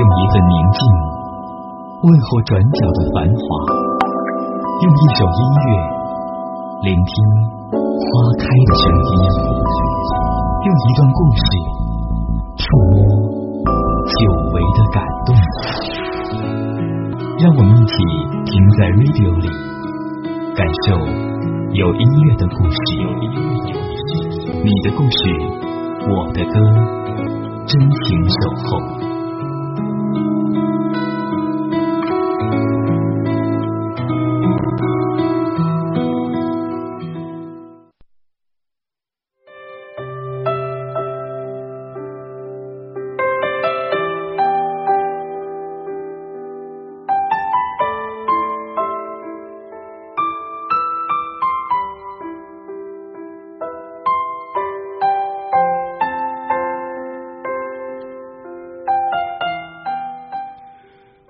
用一份宁静问候转角的繁华，用一首音乐聆听花开的声音，用一段故事触摸久违的感动。让我们一起停在 radio 里，感受有音乐的故事。你的故事，我的歌，真情守候。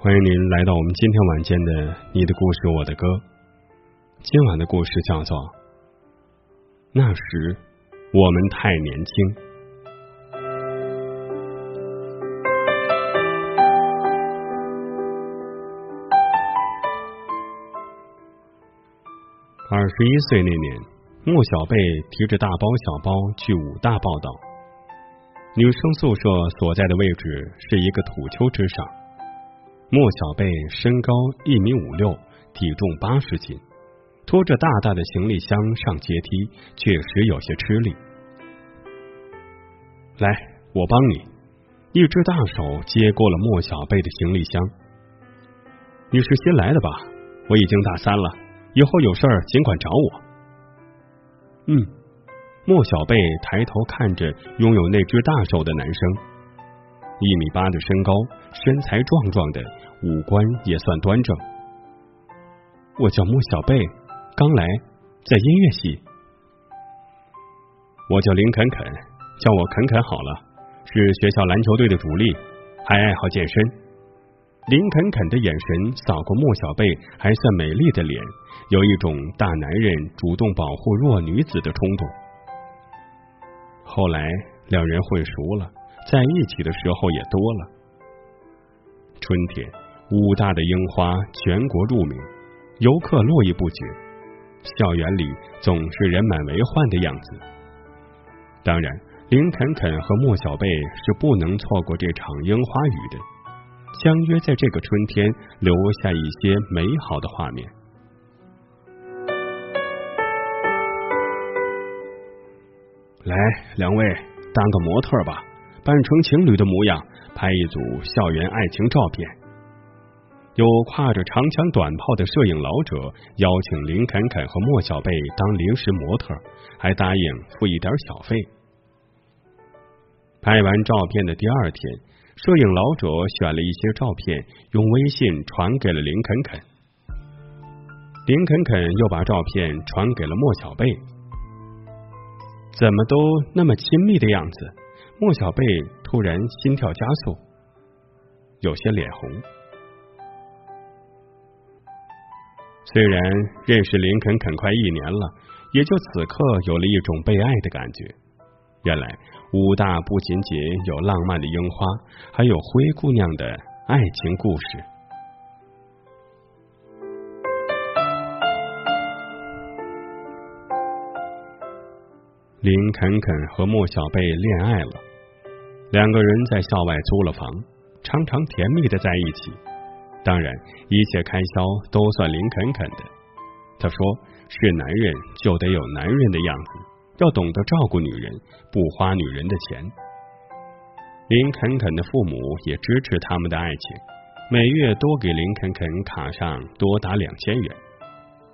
欢迎您来到我们今天晚间的《你的故事我的歌》。今晚的故事叫做《那时我们太年轻》。二十一岁那年，莫小贝提着大包小包去武大报道。女生宿舍所在的位置是一个土丘之上。莫小贝身高一米五六，体重八十斤，拖着大大的行李箱上阶梯，确实有些吃力。来，我帮你。一只大手接过了莫小贝的行李箱。你是新来的吧？我已经大三了，以后有事儿尽管找我。嗯。莫小贝抬头看着拥有那只大手的男生，一米八的身高，身材壮壮的。五官也算端正。我叫莫小贝，刚来，在音乐系。我叫林肯肯，叫我肯肯好了。是学校篮球队的主力，还爱好健身。林肯肯的眼神扫过莫小贝还算美丽的脸，有一种大男人主动保护弱女子的冲动。后来两人混熟了，在一起的时候也多了。春天。武大的樱花全国著名，游客络绎不绝，校园里总是人满为患的样子。当然，林肯肯和莫小贝是不能错过这场樱花雨的，相约在这个春天留下一些美好的画面。来，两位当个模特吧，扮成情侣的模样，拍一组校园爱情照片。有挎着长枪短炮的摄影老者邀请林肯肯和莫小贝当临时模特，还答应付一点小费。拍完照片的第二天，摄影老者选了一些照片，用微信传给了林肯肯。林肯肯又把照片传给了莫小贝。怎么都那么亲密的样子？莫小贝突然心跳加速，有些脸红。虽然认识林肯肯快一年了，也就此刻有了一种被爱的感觉。原来武大不仅仅有浪漫的樱花，还有灰姑娘的爱情故事。林肯肯和莫小贝恋爱了，两个人在校外租了房，常常甜蜜的在一起。当然，一切开销都算林肯肯的。他说：“是男人就得有男人的样子，要懂得照顾女人，不花女人的钱。”林肯肯的父母也支持他们的爱情，每月多给林肯肯卡上多达两千元，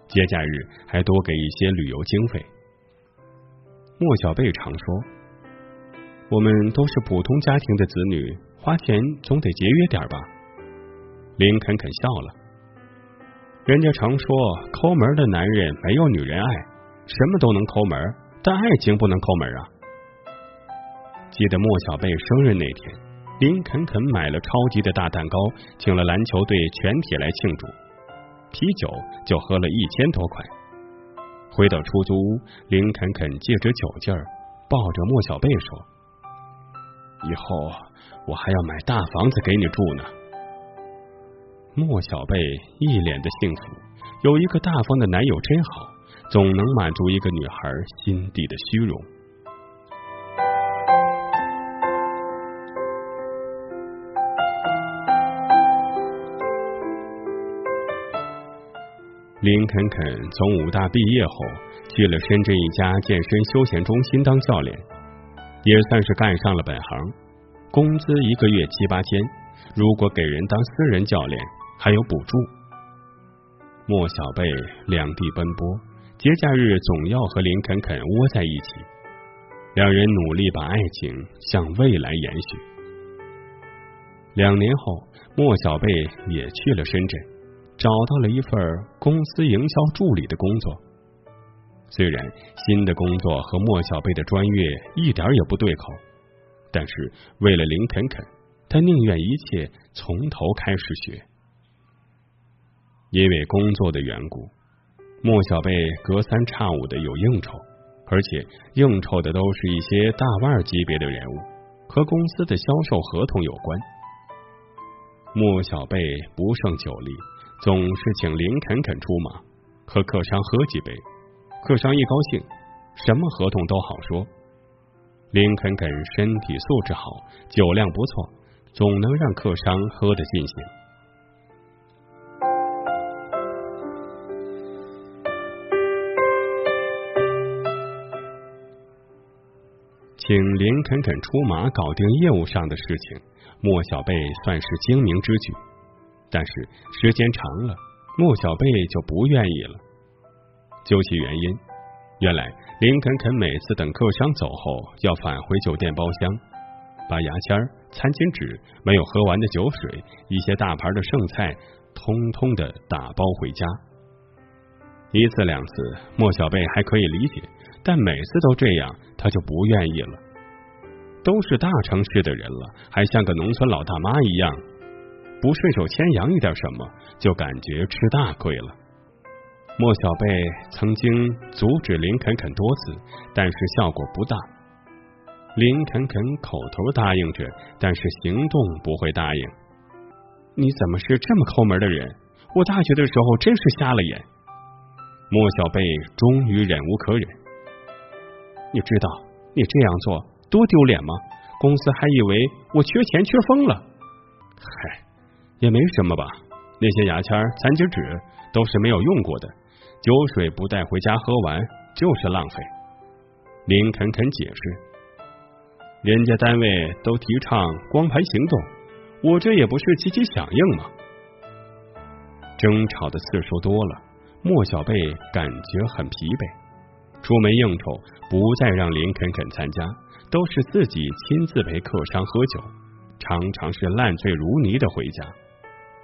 节假日还多给一些旅游经费。莫小贝常说：“我们都是普通家庭的子女，花钱总得节约点吧。”林肯肯笑了。人家常说，抠门的男人没有女人爱，什么都能抠门，但爱情不能抠门啊。记得莫小贝生日那天，林肯肯买了超级的大蛋糕，请了篮球队全体来庆祝，啤酒就喝了一千多块。回到出租屋，林肯肯借着酒劲儿，抱着莫小贝说：“以后我还要买大房子给你住呢。莫小贝一脸的幸福，有一个大方的男友真好，总能满足一个女孩心底的虚荣。林肯肯从武大毕业后，去了深圳一家健身休闲中心当教练，也算是干上了本行，工资一个月七八千，如果给人当私人教练。还有补助。莫小贝两地奔波，节假日总要和林肯肯窝在一起，两人努力把爱情向未来延续。两年后，莫小贝也去了深圳，找到了一份公司营销助理的工作。虽然新的工作和莫小贝的专业一点也不对口，但是为了林肯肯，他宁愿一切从头开始学。因为工作的缘故，莫小贝隔三差五的有应酬，而且应酬的都是一些大腕级别的人物，和公司的销售合同有关。莫小贝不胜酒力，总是请林肯肯出马，和客商喝几杯，客商一高兴，什么合同都好说。林肯肯身体素质好，酒量不错，总能让客商喝得尽兴。请林肯肯出马搞定业务上的事情，莫小贝算是精明之举。但是时间长了，莫小贝就不愿意了。究其原因，原来林肯肯每次等客商走后，要返回酒店包厢，把牙签、餐巾纸、没有喝完的酒水、一些大盘的剩菜，通通的打包回家。一次两次，莫小贝还可以理解。但每次都这样，他就不愿意了。都是大城市的人了，还像个农村老大妈一样，不顺手牵羊一点什么，就感觉吃大亏了。莫小贝曾经阻止林肯肯多次，但是效果不大。林肯肯口头答应着，但是行动不会答应。你怎么是这么抠门的人？我大学的时候真是瞎了眼。莫小贝终于忍无可忍。你知道你这样做多丢脸吗？公司还以为我缺钱缺疯了。嗨，也没什么吧。那些牙签、餐巾纸都是没有用过的，酒水不带回家喝完就是浪费。林肯肯解释，人家单位都提倡光盘行动，我这也不是积极响应吗？争吵的次数多了，莫小贝感觉很疲惫。出门应酬，不再让林肯肯参加，都是自己亲自陪客商喝酒，常常是烂醉如泥的回家。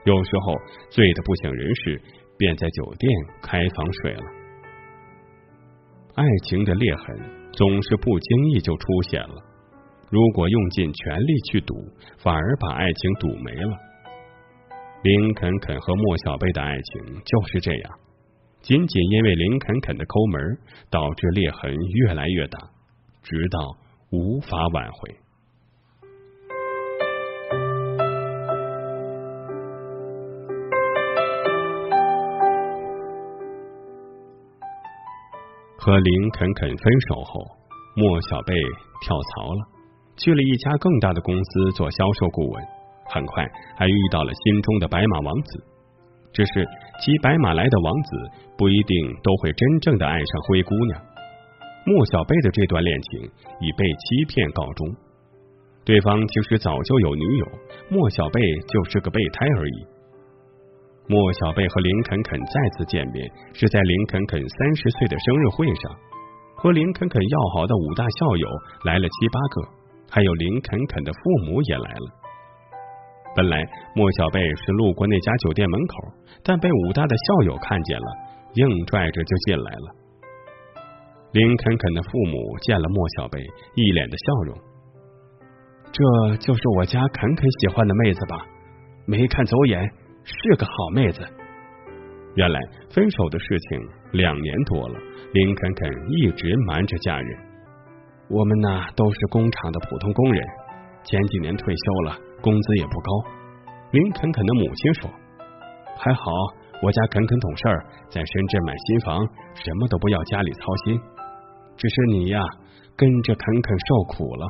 有时候醉得不省人事，便在酒店开房睡了。爱情的裂痕总是不经意就出现了，如果用尽全力去堵，反而把爱情堵没了。林肯肯和莫小贝的爱情就是这样。仅仅因为林肯肯的抠门，导致裂痕越来越大，直到无法挽回。和林肯肯分手后，莫小贝跳槽了，去了一家更大的公司做销售顾问，很快还遇到了心中的白马王子。只是骑白马来的王子不一定都会真正的爱上灰姑娘。莫小贝的这段恋情以被欺骗告终，对方其实早就有女友，莫小贝就是个备胎而已。莫小贝和林肯肯再次见面是在林肯肯三十岁的生日会上，和林肯肯要好的武大校友来了七八个，还有林肯肯的父母也来了。本来莫小贝是路过那家酒店门口，但被武大的校友看见了，硬拽着就进来了。林肯肯的父母见了莫小贝，一脸的笑容。这就是我家肯肯喜欢的妹子吧？没看走眼，是个好妹子。原来分手的事情两年多了，林肯肯一直瞒着家人。我们呐都是工厂的普通工人。前几年退休了，工资也不高。林肯肯的母亲说：“还好，我家肯肯懂事儿，在深圳买新房，什么都不要家里操心。只是你呀，跟着肯肯受苦了。”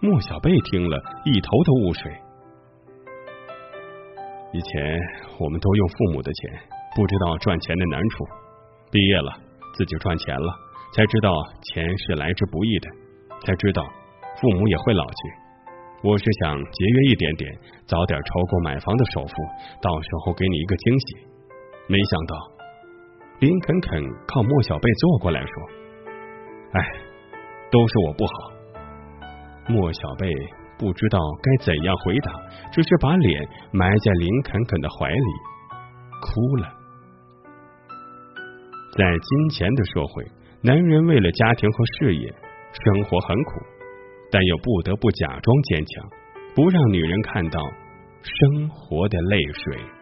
莫小贝听了一头的雾水。以前我们都用父母的钱，不知道赚钱的难处。毕业了，自己赚钱了，才知道钱是来之不易的，才知道父母也会老去。我是想节约一点点，早点筹够买房的首付，到时候给你一个惊喜。没想到林肯肯靠莫小贝坐过来说：“哎，都是我不好。”莫小贝不知道该怎样回答，只是把脸埋在林肯肯的怀里，哭了。在金钱的社会，男人为了家庭和事业，生活很苦，但又不得不假装坚强，不让女人看到生活的泪水。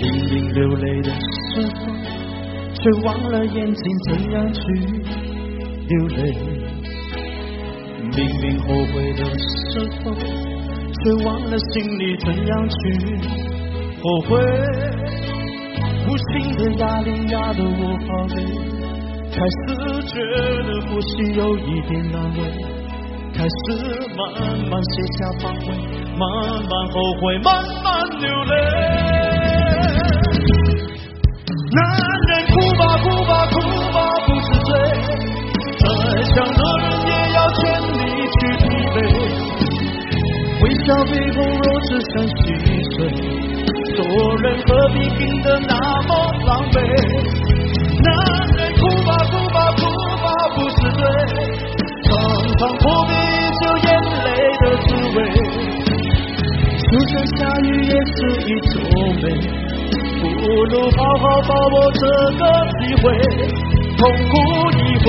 明明流泪的时候，却忘了眼睛怎样去流泪；明明后悔的时候，却忘了心里怎样去后悔。无形的压力压得我好累，开始觉得呼吸有一点难为，开始慢慢卸下防卫，慢慢后悔，慢慢流泪。男人哭吧哭吧哭吧不是罪，再强的人也要全力去疲惫。微笑背后若只剩心碎，做人何必拼得那么狼狈？不如好好把握这个机会，痛哭一回。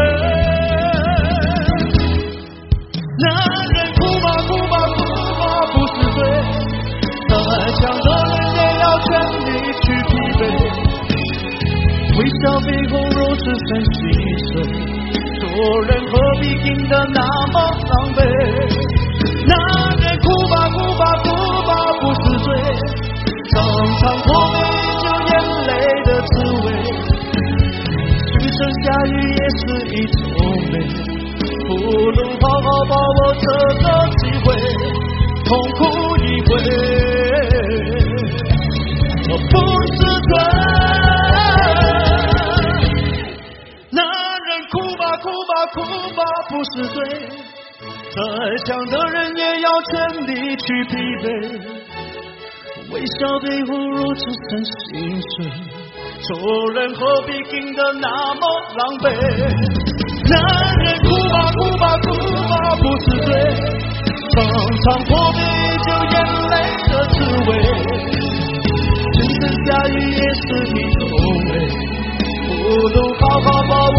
强的人也要全力去疲惫微笑背后若只剩细碎，做人何必硬得那么狼狈？男人哭吧哭吧哭吧不是罪，常常脱眉就眼泪的滋味。雨声下雨也是一种美，不如好好把握这个机会，痛哭一回。再强的人也要全力去疲惫，微笑背后若只剩心碎，做人何必硬得那么狼狈？男人哭吧哭吧哭吧不是罪，常常破杯就眼泪的滋味。下雨也是一种美，不如好好把握